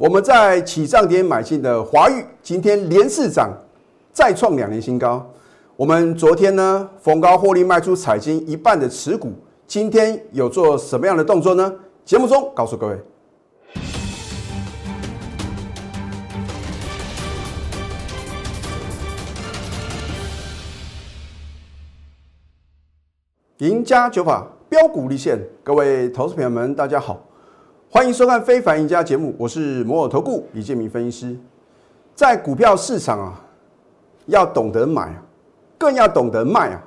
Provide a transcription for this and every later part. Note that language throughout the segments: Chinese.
我们在起涨点买进的华裕，今天连市涨，再创两年新高。我们昨天呢逢高获利卖出彩金一半的持股，今天有做什么样的动作呢？节目中告诉各位。赢家九法标股立现，各位投资朋友们，大家好，欢迎收看《非凡赢家》节目，我是摩尔投顾李建明分析师。在股票市场啊，要懂得买，更要懂得卖啊，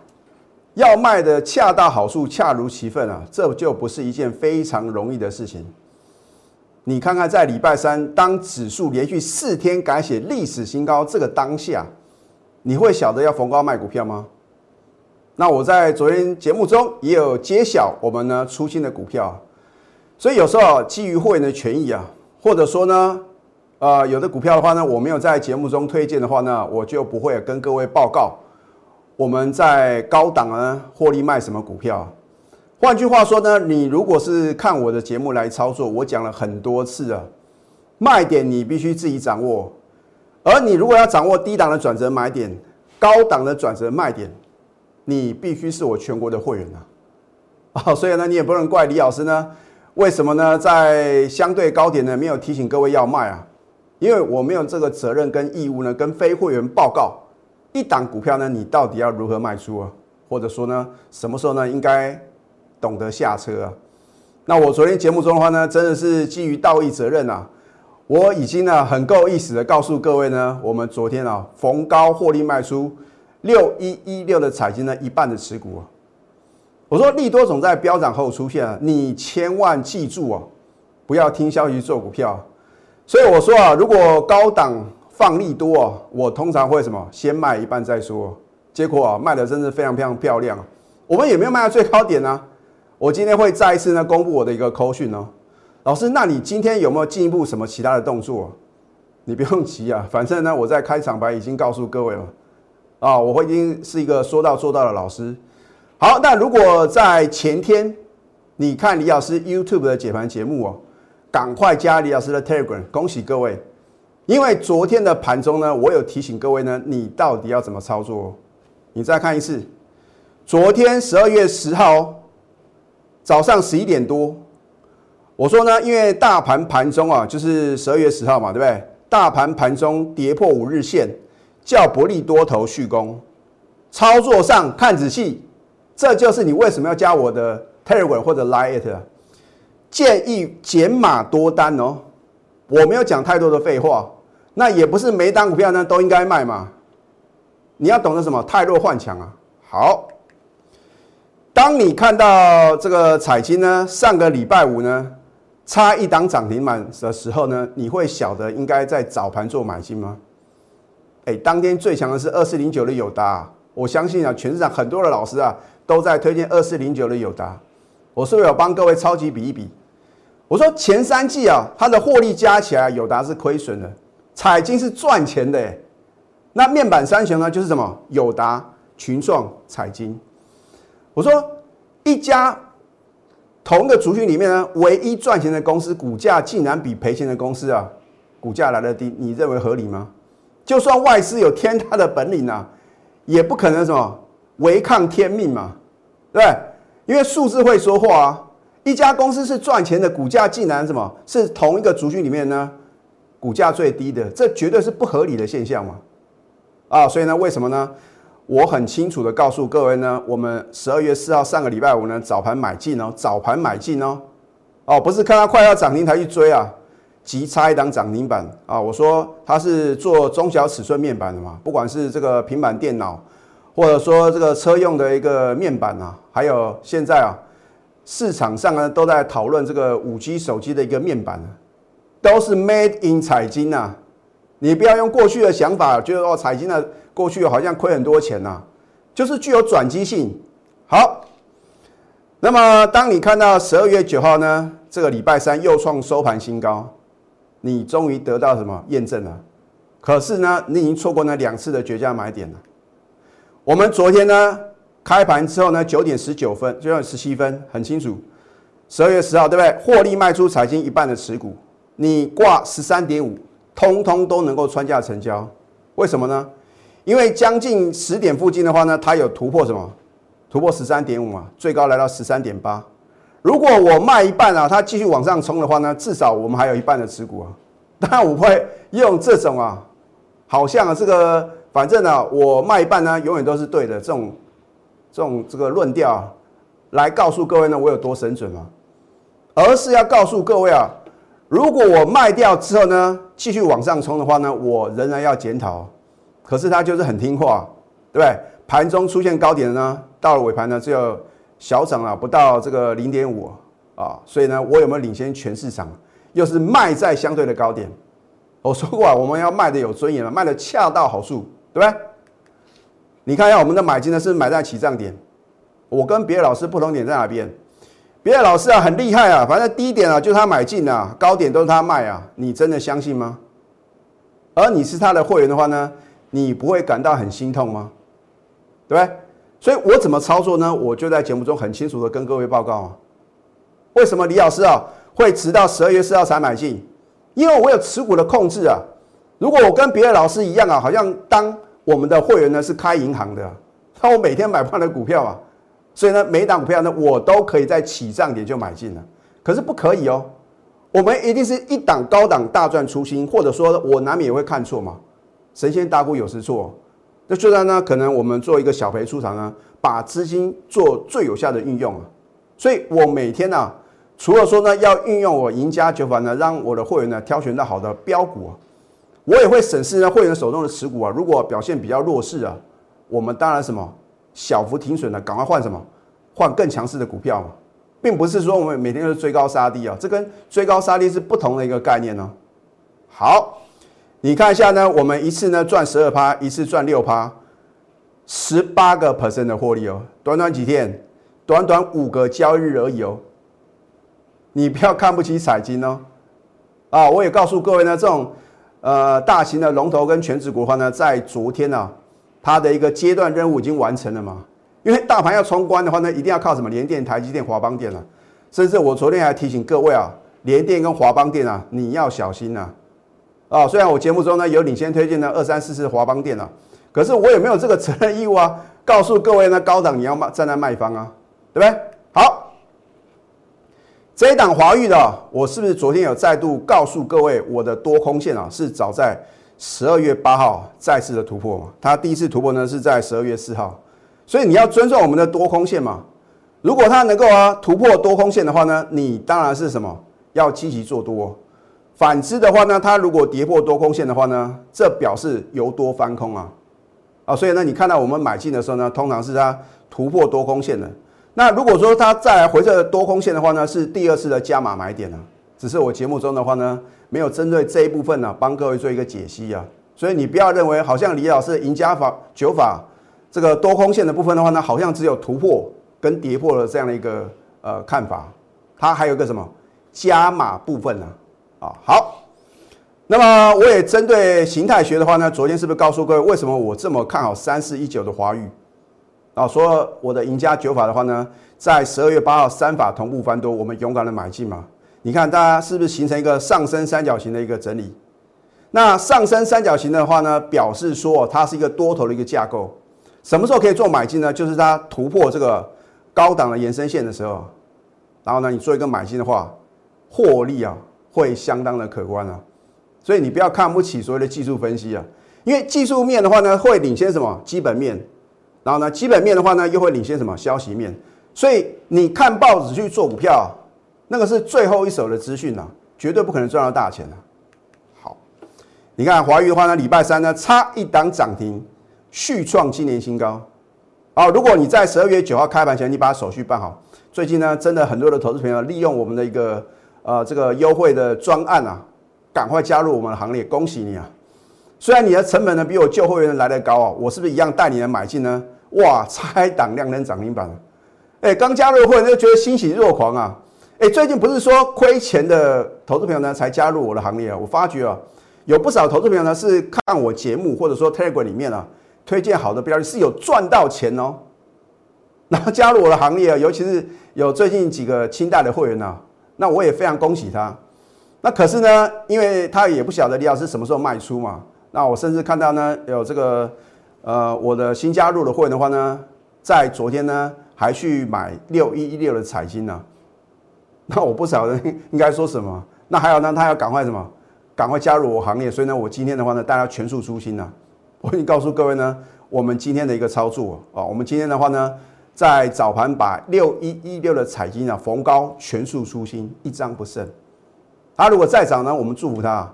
要卖的恰到好处、恰如其分啊，这就不是一件非常容易的事情。你看看，在礼拜三，当指数连续四天改写历史新高，这个当下，你会晓得要逢高卖股票吗？那我在昨天节目中也有揭晓我们呢出新的股票，所以有时候基于会员的权益啊，或者说呢，呃，有的股票的话呢，我没有在节目中推荐的话呢，我就不会跟各位报告我们在高档呢获利卖什么股票。换句话说呢，你如果是看我的节目来操作，我讲了很多次啊，卖点你必须自己掌握，而你如果要掌握低档的转折买点，高档的转折卖点。你必须是我全国的会员啊，啊，所以呢，你也不能怪李老师呢，为什么呢？在相对高点呢，没有提醒各位要卖啊？因为我没有这个责任跟义务呢，跟非会员报告一档股票呢，你到底要如何卖出啊？或者说呢，什么时候呢，应该懂得下车啊？那我昨天节目中的话呢，真的是基于道义责任啊，我已经呢很够意思的告诉各位呢，我们昨天啊逢高获利卖出。六一一六的彩金呢，一半的持股啊。我说利多总在飙涨后出现啊，你千万记住啊，不要听消息做股票。所以我说啊，如果高档放利多啊，我通常会什么先卖一半再说。结果啊，卖的真是非常非常漂亮啊。我们也没有卖到最高点呢。我今天会再一次呢公布我的一个扣讯哦。老师，那你今天有没有进一步什么其他的动作？你不用急啊，反正呢我在开场白已经告诉各位了。啊，我会一定是一个说到做到的老师。好，那如果在前天你看李老师 YouTube 的解盘节目哦，赶快加李老师的 Telegram，恭喜各位！因为昨天的盘中呢，我有提醒各位呢，你到底要怎么操作？你再看一次，昨天十二月十号早上十一点多，我说呢，因为大盘盘中啊，就是十二月十号嘛，对不对？大盘盘中跌破五日线。叫伯利多头续攻，操作上看仔细，这就是你为什么要加我的 Telegram 或者 Line it，建议减码多单哦。我没有讲太多的废话，那也不是每单股票呢都应该卖嘛。你要懂得什么？太弱换强啊。好，当你看到这个彩金呢，上个礼拜五呢差一档涨停板的时候呢，你会晓得应该在早盘做买进吗？哎，当天最强的是二四零九的友达，我相信啊，全市场很多的老师啊都在推荐二四零九的友达。我是不是有帮各位超级比一比？我说前三季啊，它的获利加起来，友达是亏损的，彩金是赚钱的。那面板三雄呢，就是什么？友达、群创、彩金。我说一家同一个族群里面呢，唯一赚钱的公司，股价竟然比赔钱的公司啊，股价来的低，你认为合理吗？就算外资有天大的本领啊，也不可能什么违抗天命嘛，对？因为数字会说话啊。一家公司是赚钱的，股价竟然什么是同一个族群里面呢？股价最低的，这绝对是不合理的现象嘛。啊，所以呢，为什么呢？我很清楚的告诉各位呢，我们十二月四号上个礼拜五呢，早盘买进哦，早盘买进哦，哦，不是看它快要涨停才去追啊。急差一档涨停板啊！我说它是做中小尺寸面板的嘛，不管是这个平板电脑，或者说这个车用的一个面板啊，还有现在啊市场上呢都在讨论这个五 G 手机的一个面板都是 Made in 彩金呐。你不要用过去的想法，觉得哦彩金的过去好像亏很多钱呐，就是具有转机性。好，那么当你看到十二月九号呢，这个礼拜三又创收盘新高。你终于得到什么验证了？可是呢，你已经错过那两次的绝佳买点了。我们昨天呢开盘之后呢，九点十九分，九点十七分，很清楚，十二月十号对不对？获利卖出财经一半的持股，你挂十三点五，通通都能够穿价成交。为什么呢？因为将近十点附近的话呢，它有突破什么？突破十三点五嘛，最高来到十三点八。如果我卖一半啊，它继续往上冲的话呢，至少我们还有一半的持股啊。当然我会用这种啊，好像啊这个反正呢，我卖一半呢，永远都是对的这种这种这个论调啊来告诉各位呢，我有多神准吗？而是要告诉各位啊，如果我卖掉之后呢，继续往上冲的话呢，我仍然要检讨。可是它就是很听话，对不对？盘中出现高点呢，到了尾盘呢，只有小涨了不到这个零点五啊，所以呢，我有没有领先全市场？又是卖在相对的高点。我说过啊，我们要卖的有尊严了，卖的恰到好处，对不对？你看一下我们的买进呢，是买在起涨点。我跟别的老师不同点在哪边？别的老师啊很厉害啊，反正低点啊就是他买进啊，高点都是他卖啊，你真的相信吗？而你是他的会员的话呢，你不会感到很心痛吗？对不对？所以我怎么操作呢？我就在节目中很清楚的跟各位报告啊。为什么李老师啊会直到十二月四号才买进？因为我有持股的控制啊。如果我跟别的老师一样啊，好像当我们的会员呢是开银行的，那我每天买不完的股票啊。所以呢，每一档股票呢，我都可以在起涨点就买进了。可是不可以哦，我们一定是一档高档大赚出新，或者说我难免也会看错嘛。神仙打鼓有时错，那虽然呢，可能我们做一个小赔出场呢，把资金做最有效的运用啊。所以我每天呢，除了说呢要运用我赢家九法呢，让我的会员呢挑选到好的标股啊，我也会审视呢会员手中的持股啊，如果表现比较弱势啊，我们当然什么。小幅停损的，赶快换什么？换更强势的股票嘛，并不是说我们每天都是追高杀低啊，这跟追高杀低是不同的一个概念呢。好，你看一下呢，我们一次呢赚十二趴，一次赚六趴，十八个 percent 的获利哦，短短几天，短短五个交易日而已哦。你不要看不起彩金哦，啊，我也告诉各位呢，这种呃大型的龙头跟全职股的话呢，在昨天呢。它的一个阶段任务已经完成了嘛？因为大盘要冲关的话呢，一定要靠什么？联电、台积电、华邦电啊。甚至我昨天还提醒各位啊，联电跟华邦电啊，你要小心呐！啊，虽然我节目中呢有领先推荐的二三四四华邦电啊，可是我也没有这个责任义务啊，告诉各位呢，高档你要卖站在卖方啊，对不对？好，这一档华域的，我是不是昨天有再度告诉各位，我的多空线啊，是早在。十二月八号再次的突破嘛，它第一次突破呢是在十二月四号，所以你要尊重我们的多空线嘛。如果它能够啊突破多空线的话呢，你当然是什么要积极做多。反之的话呢，它如果跌破多空线的话呢，这表示由多翻空啊啊，所以呢，你看到我们买进的时候呢，通常是它突破多空线的。那如果说它再来回撤多空线的话呢，是第二次的加码买点呢。只是我节目中的话呢。没有针对这一部分呢，帮各位做一个解析啊，所以你不要认为好像李老师赢家法九法这个多空线的部分的话呢，好像只有突破跟跌破了这样的一个呃看法，它还有个什么加码部分呢？啊，好，那么我也针对形态学的话呢，昨天是不是告诉各位为什么我这么看好三四一九的华语啊？说我的赢家九法的话呢，在十二月八号三法同步翻多，我们勇敢的买进嘛。你看，大家是不是形成一个上升三角形的一个整理？那上升三角形的话呢，表示说它是一个多头的一个架构。什么时候可以做买进呢？就是它突破这个高档的延伸线的时候，然后呢，你做一个买进的话，获利啊会相当的可观啊。所以你不要看不起所谓的技术分析啊，因为技术面的话呢，会领先什么基本面，然后呢，基本面的话呢，又会领先什么消息面。所以你看报纸去做股票。那个是最后一手的资讯呐，绝对不可能赚到大钱啊。好，你看华宇的话呢，礼拜三呢差一档涨停，续创今年新高。哦，如果你在十二月九号开盘前你把手续办好，最近呢真的很多的投资朋友利用我们的一个呃这个优惠的专案啊，赶快加入我们的行列，恭喜你啊！虽然你的成本呢比我旧会员来的高啊，我是不是一样带你来买进呢？哇，差一档量能涨停板，哎，刚加入会员就觉得欣喜若狂啊！哎，最近不是说亏钱的投资朋友呢才加入我的行列啊？我发觉啊，有不少投资朋友呢是看我节目或者说 Telegram 里面啊推荐好的标的，是有赚到钱哦，然后加入我的行列啊。尤其是有最近几个清代的会员呢，那我也非常恭喜他。那可是呢，因为他也不晓得李老师什么时候卖出嘛。那我甚至看到呢，有这个呃，我的新加入的会员的话呢，在昨天呢还去买六一一六的彩金呢。那我不晓得应该说什么。那还有呢，他要赶快什么？赶快加入我行业。所以呢，我今天的话呢，大家全数出新呢。我已经告诉各位呢，我们今天的一个操作啊，我们今天的话呢，在早盘把六一一六的彩金啊逢高全数出新，一张不剩。他如果再涨呢，我们祝福他。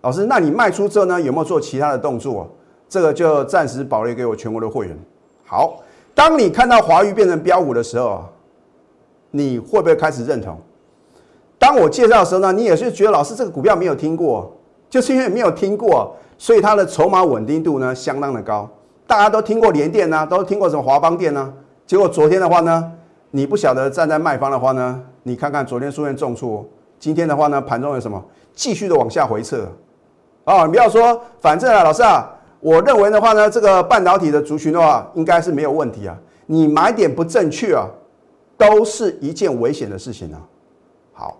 老师，那你卖出之后呢，有没有做其他的动作？这个就暂时保留给我全国的会员。好，当你看到华玉变成标股的时候，你会不会开始认同？当我介绍的时候呢，你也是觉得老师这个股票没有听过，就是因为没有听过。所以它的筹码稳定度呢相当的高，大家都听过联电呢，都听过什么华邦电呢？结果昨天的话呢，你不晓得站在卖方的话呢，你看看昨天出现重挫，今天的话呢，盘中有什么继续的往下回撤啊？你不要说，反正啊，老师啊，我认为的话呢，这个半导体的族群的话，应该是没有问题啊。你买点不正确啊，都是一件危险的事情啊。好，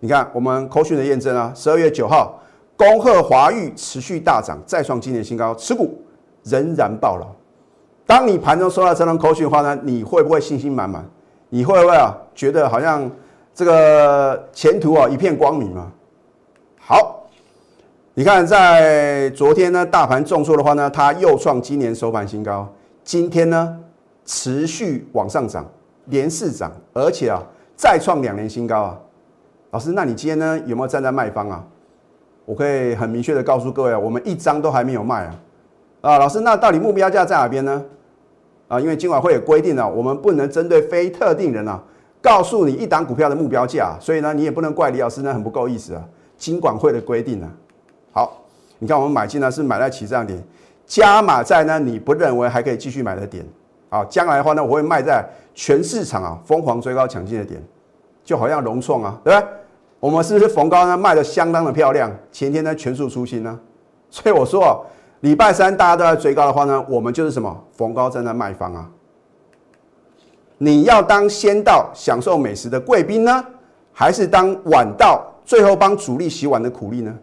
你看我们口讯的验证啊，十二月九号。恭贺华裕持续大涨，再创今年新高，持股仍然爆了。当你盘中收到这张口讯的话呢，你会不会信心满满？你会不会啊觉得好像这个前途啊一片光明吗？好，你看在昨天呢，大盘重挫的话呢，它又创今年收盘新高。今天呢，持续往上涨，连四涨，而且啊再创两年新高啊。老师，那你今天呢有没有站在卖方啊？我可以很明确的告诉各位啊，我们一张都还没有卖啊！啊，老师，那到底目标价在哪边呢？啊，因为今晚会有规定啊，我们不能针对非特定人啊，告诉你一档股票的目标价，所以呢，你也不能怪李老师呢很不够意思啊。金管会的规定呢，好，你看我们买进呢是买在起涨点，加码在呢你不认为还可以继续买的点，啊，将来的话呢我会卖在全市场啊疯狂追高抢进的点，就好像融创啊，对不对？我们是不是逢高呢卖的相当的漂亮？前天呢全数出新呢，所以我说哦礼拜三大家都在追高的话呢，我们就是什么逢高站在卖方啊。你要当先到享受美食的贵宾呢，还是当晚到最后帮主力洗碗的苦力呢？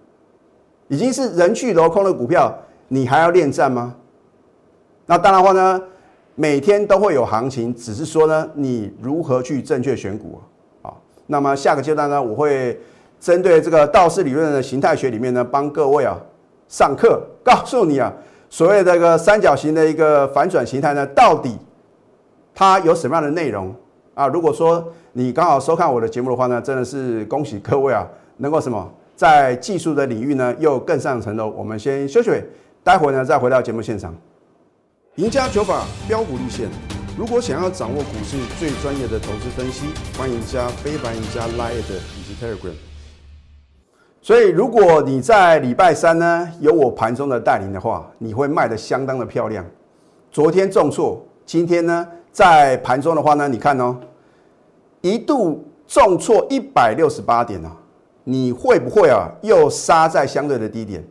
已经是人去楼空的股票，你还要恋战吗？那当然话呢，每天都会有行情，只是说呢，你如何去正确选股啊？那么下个阶段呢，我会针对这个道氏理论的形态学里面呢，帮各位啊上课，告诉你啊，所谓这个三角形的一个反转形态呢，到底它有什么样的内容啊？如果说你刚好收看我的节目的话呢，真的是恭喜各位啊，能够什么在技术的领域呢又更上层楼。我们先休息，待会呢再回到节目现场，赢家九法标股立线。如果想要掌握股市最专业的投资分析，欢迎加非凡、加 Line 以及 Telegram。所以，如果你在礼拜三呢有我盘中的带领的话，你会卖的相当的漂亮。昨天重挫，今天呢在盘中的话呢，你看哦，一度重挫一百六十八点啊，你会不会啊又杀在相对的低点？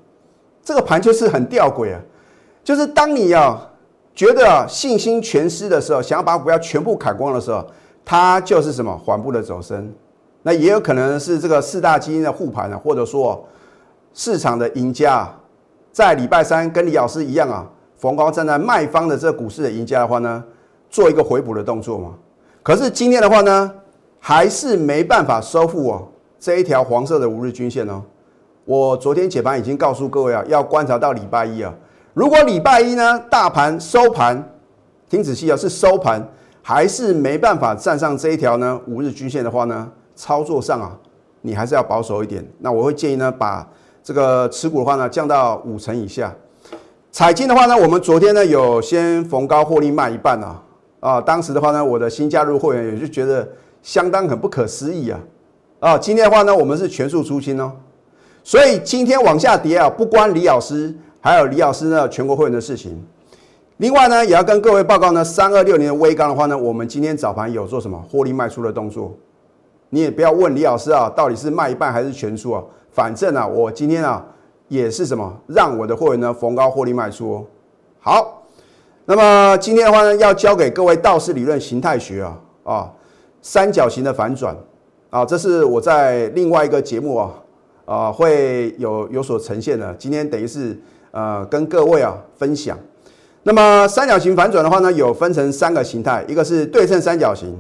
这个盘就是很吊诡啊，就是当你啊。觉得信心全失的时候，想要把股票全部砍光的时候，它就是什么缓步的走升。那也有可能是这个四大基金的护盘呢，或者说市场的赢家，在礼拜三跟李老师一样啊，逢高站在卖方的这个股市的赢家的话呢，做一个回补的动作嘛。可是今天的话呢，还是没办法收复哦这一条黄色的五日均线哦。我昨天解盘已经告诉各位啊，要观察到礼拜一啊。如果礼拜一呢，大盘收盘，听仔细啊，是收盘还是没办法站上这一条呢五日均线的话呢，操作上啊，你还是要保守一点。那我会建议呢，把这个持股的话呢降到五成以下。彩金的话呢，我们昨天呢有先逢高获利卖一半啊，啊，当时的话呢，我的新加入会员也就觉得相当很不可思议啊，啊，今天的话呢，我们是全数出清哦，所以今天往下跌啊，不关李老师。还有李老师呢，全国会员的事情。另外呢，也要跟各位报告呢，三二六年的微钢的话呢，我们今天早盘有做什么获利卖出的动作？你也不要问李老师啊，到底是卖一半还是全出啊？反正啊，我今天啊也是什么，让我的会员呢逢高获利卖出。哦。好，那么今天的话呢，要教给各位道氏理论形态学啊啊，三角形的反转啊，这是我在另外一个节目啊啊会有有所呈现的。今天等于是呃跟各位啊分享。那么三角形反转的话呢，有分成三个形态，一个是对称三角形、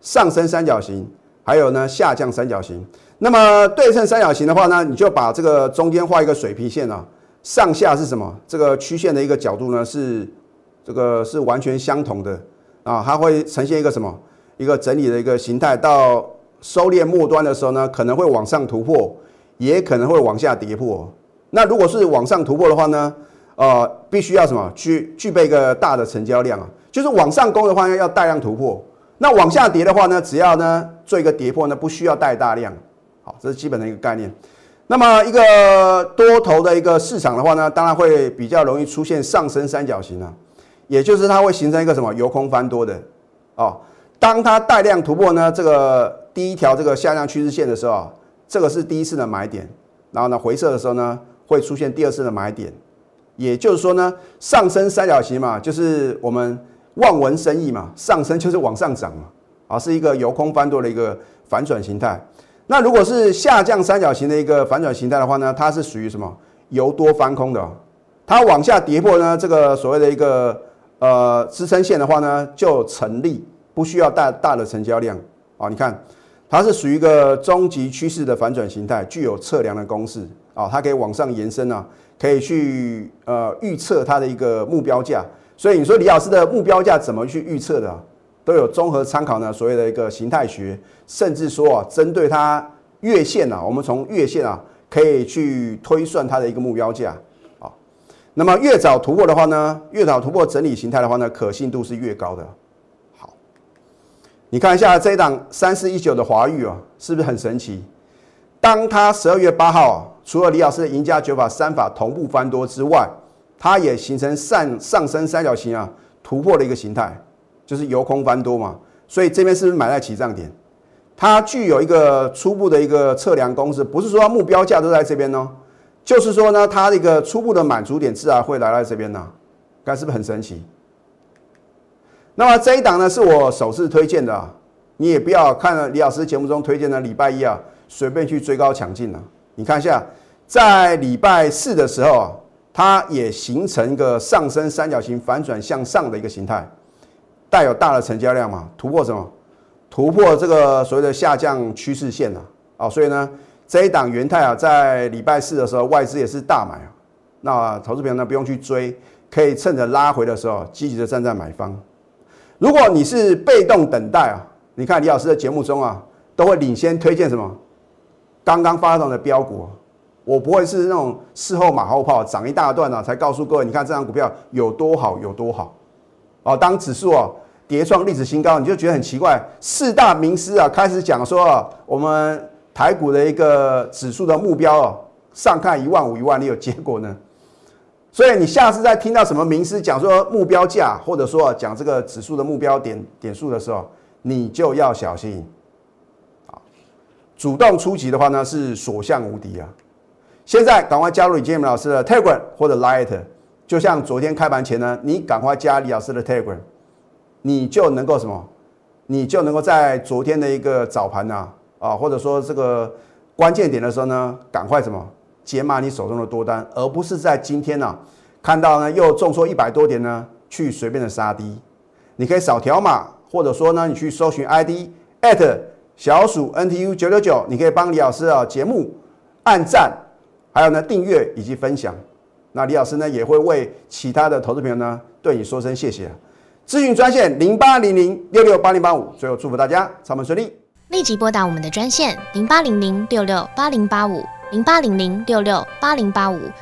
上升三角形，还有呢下降三角形。那么对称三角形的话呢，你就把这个中间画一个水平线啊，上下是什么？这个曲线的一个角度呢是这个是完全相同的啊，它会呈现一个什么？一个整理的一个形态。到收敛末端的时候呢，可能会往上突破，也可能会往下跌破。那如果是往上突破的话呢？呃，必须要什么具具备一个大的成交量啊，就是往上攻的话呢，要大量突破；那往下跌的话呢，只要呢做一个跌破呢，不需要带大量。好，这是基本的一个概念。那么一个多头的一个市场的话呢，当然会比较容易出现上升三角形啊，也就是它会形成一个什么由空翻多的哦。当它带量突破呢，这个第一条这个下降趋势线的时候，这个是第一次的买点，然后呢回撤的时候呢，会出现第二次的买点。也就是说呢，上升三角形嘛，就是我们望文生义嘛，上升就是往上涨嘛，啊，是一个由空翻多的一个反转形态。那如果是下降三角形的一个反转形态的话呢，它是属于什么由多翻空的，它往下跌破呢，这个所谓的一个呃支撑线的话呢，就成立，不需要大大的成交量啊。你看，它是属于一个中级趋势的反转形态，具有测量的公式啊，它可以往上延伸啊。可以去呃预测它的一个目标价，所以你说李老师的目标价怎么去预测的？都有综合参考呢，所谓的一个形态学，甚至说啊，针对它月线啊，我们从月线啊可以去推算它的一个目标价啊。那么越早突破的话呢，越早突破整理形态的话呢，可信度是越高的。你看一下这一档三四一九的华玉啊，是不是很神奇？当它十二月八号。除了李老师的赢家九法三法同步翻多之外，它也形成上上升三角形啊突破的一个形态，就是由空翻多嘛。所以这边是不是买在起涨点？它具有一个初步的一个测量公式，不是说目标价都在这边呢，就是说呢，它的一个初步的满足点自然会来到这边呢。看是不是很神奇？那么这一档呢是我首次推荐的，啊你也不要看了李老师节目中推荐的礼拜一啊，随便去追高抢进了。你看一下，在礼拜四的时候啊，它也形成一个上升三角形反转向上的一个形态，带有大的成交量嘛，突破什么？突破这个所谓的下降趋势线呐，啊，所以呢，这一档元泰啊，在礼拜四的时候外资也是大买啊，那投资朋友呢不用去追，可以趁着拉回的时候积极的站在买方。如果你是被动等待啊，你看李老师的节目中啊，都会领先推荐什么？刚刚发动的标股，我不会是那种事后马后炮，涨一大段了才告诉各位，你看这张股票有多好，有多好。哦，当指数哦跌创历史新高，你就觉得很奇怪。四大名师啊开始讲说，我们台股的一个指数的目标哦，上看一万五、一万六，结果呢？所以你下次再听到什么名师讲说目标价，或者说讲这个指数的目标点点数的时候，你就要小心。主动出击的话呢，是所向无敌啊！现在赶快加入李建明老师的 Telegram 或者 Light，就像昨天开盘前呢，你赶快加李老师的 Telegram，你就能够什么？你就能够在昨天的一个早盘呐，啊，或者说这个关键点的时候呢，赶快什么解码你手中的多单，而不是在今天呢看到呢又重挫一百多点呢，去随便的杀低。你可以扫条码，或者说呢，你去搜寻 ID at。小鼠 NTU 九九九，你可以帮李老师啊节目按赞，还有呢订阅以及分享。那李老师呢也会为其他的投资朋友呢对你说声谢谢。咨询专线零八零零六六八零八五。最后祝福大家操盘顺利。立即拨打我们的专线零八零零六六八零八五。零八零零六六八零八五